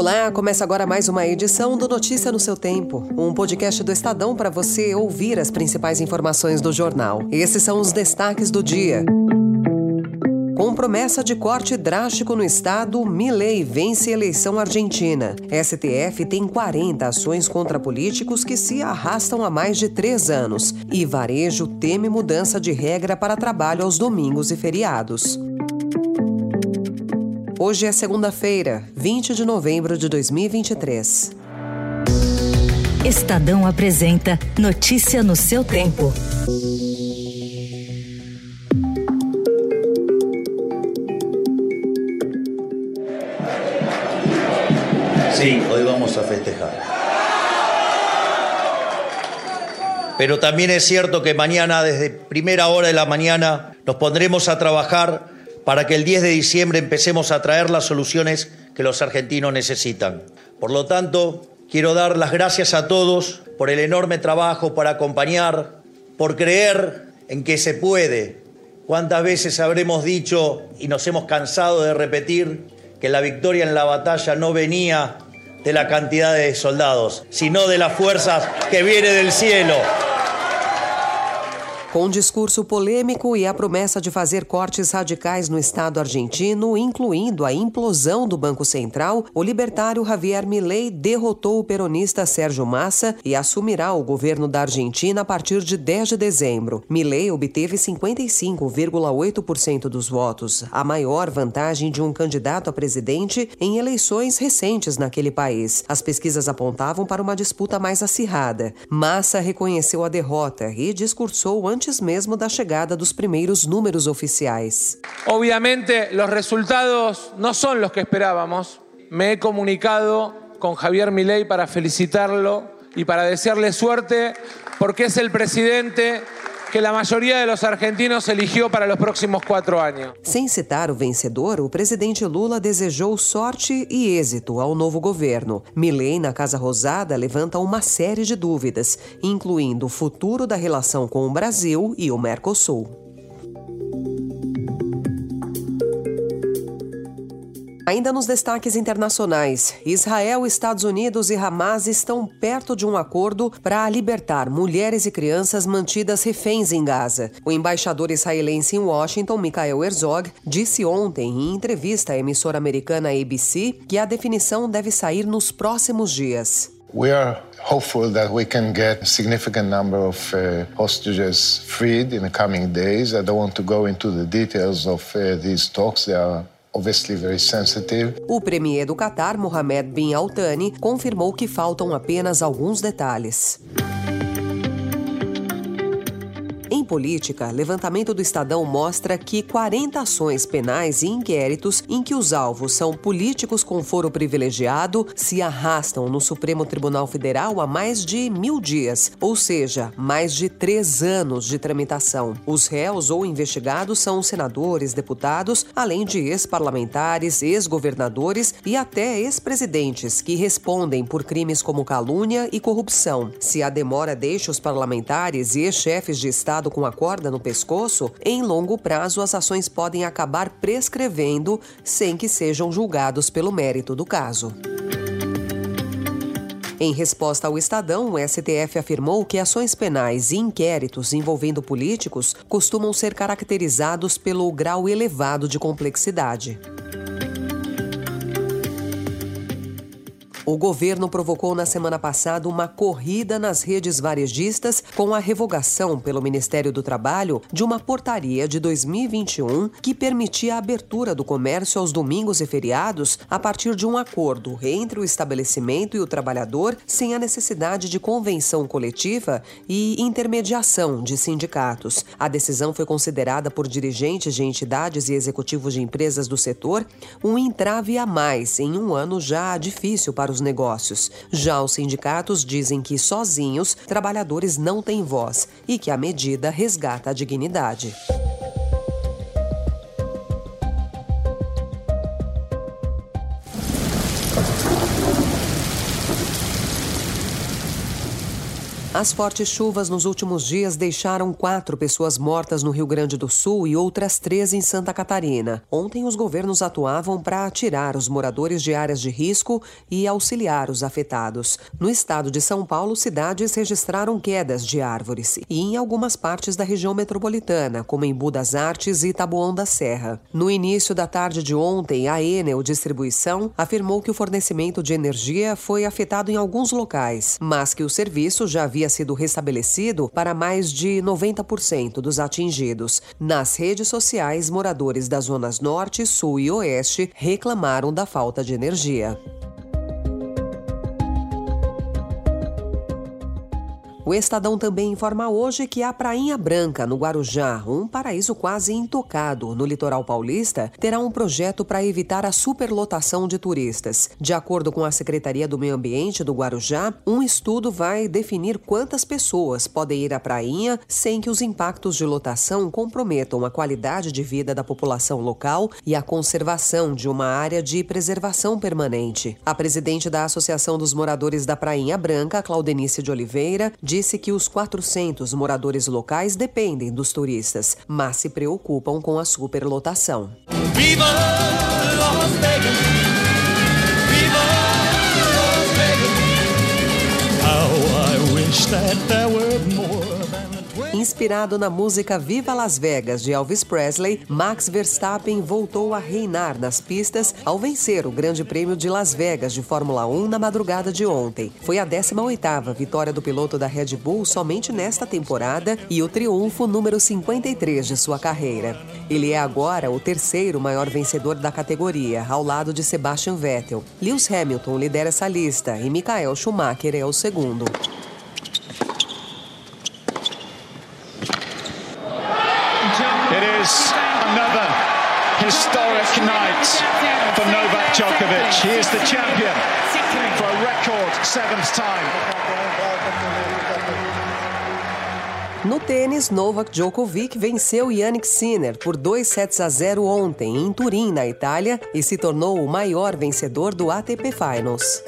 Olá, começa agora mais uma edição do Notícia no seu Tempo, um podcast do Estadão para você ouvir as principais informações do jornal. Esses são os destaques do dia. Com promessa de corte drástico no estado, Milei vence eleição argentina. STF tem 40 ações contra políticos que se arrastam há mais de três anos. E varejo teme mudança de regra para trabalho aos domingos e feriados. Hoje é segunda-feira, 20 de novembro de 2023. Estadão apresenta Notícia no seu tempo. Sí, hoy vamos a festejar. Pero también es cierto que mañana, desde primera hora de la mañana, nos pondremos a trabajar para que el 10 de diciembre empecemos a traer las soluciones que los argentinos necesitan. Por lo tanto, quiero dar las gracias a todos por el enorme trabajo, por acompañar, por creer en que se puede. ¿Cuántas veces habremos dicho y nos hemos cansado de repetir que la victoria en la batalla no venía de la cantidad de soldados, sino de las fuerzas que viene del cielo. Com um discurso polêmico e a promessa de fazer cortes radicais no Estado argentino, incluindo a implosão do Banco Central, o libertário Javier Milei derrotou o peronista Sérgio Massa e assumirá o governo da Argentina a partir de 10 de dezembro. Milei obteve 55,8% dos votos, a maior vantagem de um candidato a presidente em eleições recentes naquele país. As pesquisas apontavam para uma disputa mais acirrada. Massa reconheceu a derrota e discursou antes antes mesmo da chegada dos primeiros números oficiais. Obviamente, los resultados no son los que esperábamos. Me he comunicado con Javier Milei para felicitarlo y para desearle suerte porque es el presidente que a maioria dos argentinos eligiu para os próximos quatro anos. Sem citar o vencedor, o presidente Lula desejou sorte e êxito ao novo governo. Milley, na Casa Rosada, levanta uma série de dúvidas, incluindo o futuro da relação com o Brasil e o Mercosul. Ainda nos destaques internacionais, Israel, Estados Unidos e Hamas estão perto de um acordo para libertar mulheres e crianças mantidas reféns em Gaza. O embaixador israelense em Washington, Michael Herzog, disse ontem em entrevista à emissora americana ABC que a definição deve sair nos próximos dias. We are hopeful that we can get a significant number of uh, hostages freed in the coming days. I don't want to go into the details of uh, these talks. They are o premier do Qatar, Mohamed bin Al Thani, confirmou que faltam apenas alguns detalhes. Política, levantamento do Estadão mostra que 40 ações penais e inquéritos em que os alvos são políticos com foro privilegiado se arrastam no Supremo Tribunal Federal há mais de mil dias, ou seja, mais de três anos de tramitação. Os réus ou investigados são senadores, deputados, além de ex-parlamentares, ex-governadores e até ex-presidentes que respondem por crimes como calúnia e corrupção. Se a demora deixa os parlamentares e ex-chefes de Estado com a corda no pescoço, em longo prazo as ações podem acabar prescrevendo sem que sejam julgados pelo mérito do caso. Em resposta ao Estadão, o STF afirmou que ações penais e inquéritos envolvendo políticos costumam ser caracterizados pelo grau elevado de complexidade. O governo provocou na semana passada uma corrida nas redes varejistas com a revogação pelo Ministério do Trabalho de uma portaria de 2021 que permitia a abertura do comércio aos domingos e feriados a partir de um acordo entre o estabelecimento e o trabalhador sem a necessidade de convenção coletiva e intermediação de sindicatos. A decisão foi considerada por dirigentes de entidades e executivos de empresas do setor um entrave a mais em um ano já difícil para os negócios. Já os sindicatos dizem que sozinhos trabalhadores não têm voz e que a medida resgata a dignidade. As fortes chuvas nos últimos dias deixaram quatro pessoas mortas no Rio Grande do Sul e outras três em Santa Catarina. Ontem, os governos atuavam para tirar os moradores de áreas de risco e auxiliar os afetados. No estado de São Paulo, cidades registraram quedas de árvores e em algumas partes da região metropolitana, como em Budas Artes e Taboão da Serra. No início da tarde de ontem, a Enel Distribuição afirmou que o fornecimento de energia foi afetado em alguns locais, mas que o serviço já havia sido restabelecido para mais de 90% dos atingidos. Nas redes sociais, moradores das zonas Norte, Sul e Oeste reclamaram da falta de energia. O Estadão também informa hoje que a Prainha Branca, no Guarujá, um paraíso quase intocado no litoral paulista, terá um projeto para evitar a superlotação de turistas. De acordo com a Secretaria do Meio Ambiente do Guarujá, um estudo vai definir quantas pessoas podem ir à prainha sem que os impactos de lotação comprometam a qualidade de vida da população local e a conservação de uma área de preservação permanente. A presidente da Associação dos Moradores da Prainha Branca, Claudenice de Oliveira, diz disse que os 400 moradores locais dependem dos turistas, mas se preocupam com a superlotação. Viva Las Vegas! Viva Las Vegas! How I wish that there were more Inspirado na música Viva Las Vegas de Elvis Presley, Max Verstappen voltou a reinar nas pistas ao vencer o Grande Prêmio de Las Vegas de Fórmula 1 na madrugada de ontem. Foi a 18ª vitória do piloto da Red Bull somente nesta temporada e o triunfo número 53 de sua carreira. Ele é agora o terceiro maior vencedor da categoria, ao lado de Sebastian Vettel. Lewis Hamilton lidera essa lista e Michael Schumacher é o segundo. is another historic night for Novak Djokovic. He is the champion for a record seventh time. No tênis, Novak Djokovic venceu Yannick Sinner por 2 sets a 0 ontem em Turim, na Itália, e se tornou o maior vencedor do ATP Finals.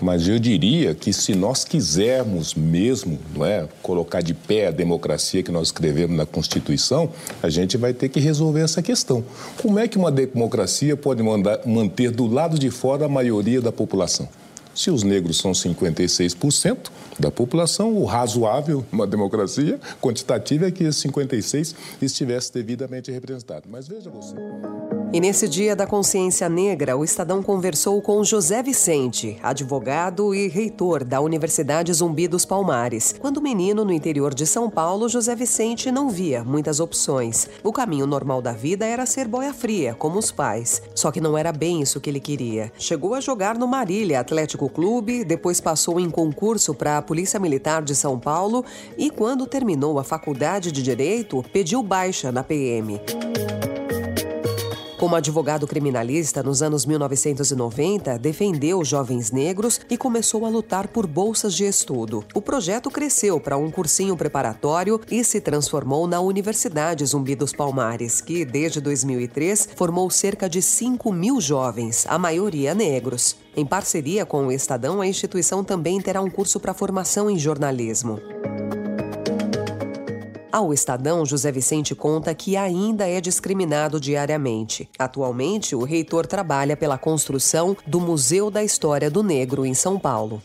Mas eu diria que se nós quisermos mesmo não é, colocar de pé a democracia que nós escrevemos na Constituição, a gente vai ter que resolver essa questão. Como é que uma democracia pode mandar, manter do lado de fora a maioria da população? Se os negros são 56% da população, o razoável uma democracia quantitativa é que esses 56 estivesse devidamente representado. Mas veja você. E nesse dia da consciência negra, o Estadão conversou com José Vicente, advogado e reitor da Universidade Zumbi dos Palmares. Quando menino no interior de São Paulo, José Vicente não via muitas opções. O caminho normal da vida era ser boia fria, como os pais. Só que não era bem isso que ele queria. Chegou a jogar no Marília Atlético Clube, depois passou em concurso para a Polícia Militar de São Paulo e, quando terminou a faculdade de Direito, pediu baixa na PM. Como advogado criminalista nos anos 1990, defendeu jovens negros e começou a lutar por bolsas de estudo. O projeto cresceu para um cursinho preparatório e se transformou na Universidade Zumbi dos Palmares, que, desde 2003, formou cerca de 5 mil jovens, a maioria negros. Em parceria com o Estadão, a instituição também terá um curso para formação em jornalismo. Ao Estadão, José Vicente conta que ainda é discriminado diariamente. Atualmente, o reitor trabalha pela construção do Museu da História do Negro em São Paulo.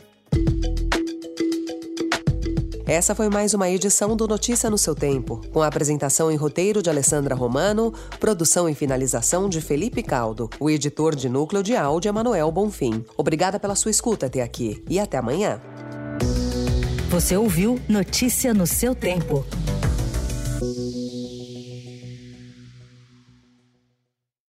Essa foi mais uma edição do Notícia no seu tempo, com a apresentação em roteiro de Alessandra Romano, produção e finalização de Felipe Caldo. O editor de núcleo de áudio é Manuel Bonfim. Obrigada pela sua escuta até aqui e até amanhã. Você ouviu Notícia no seu tempo. Thank you.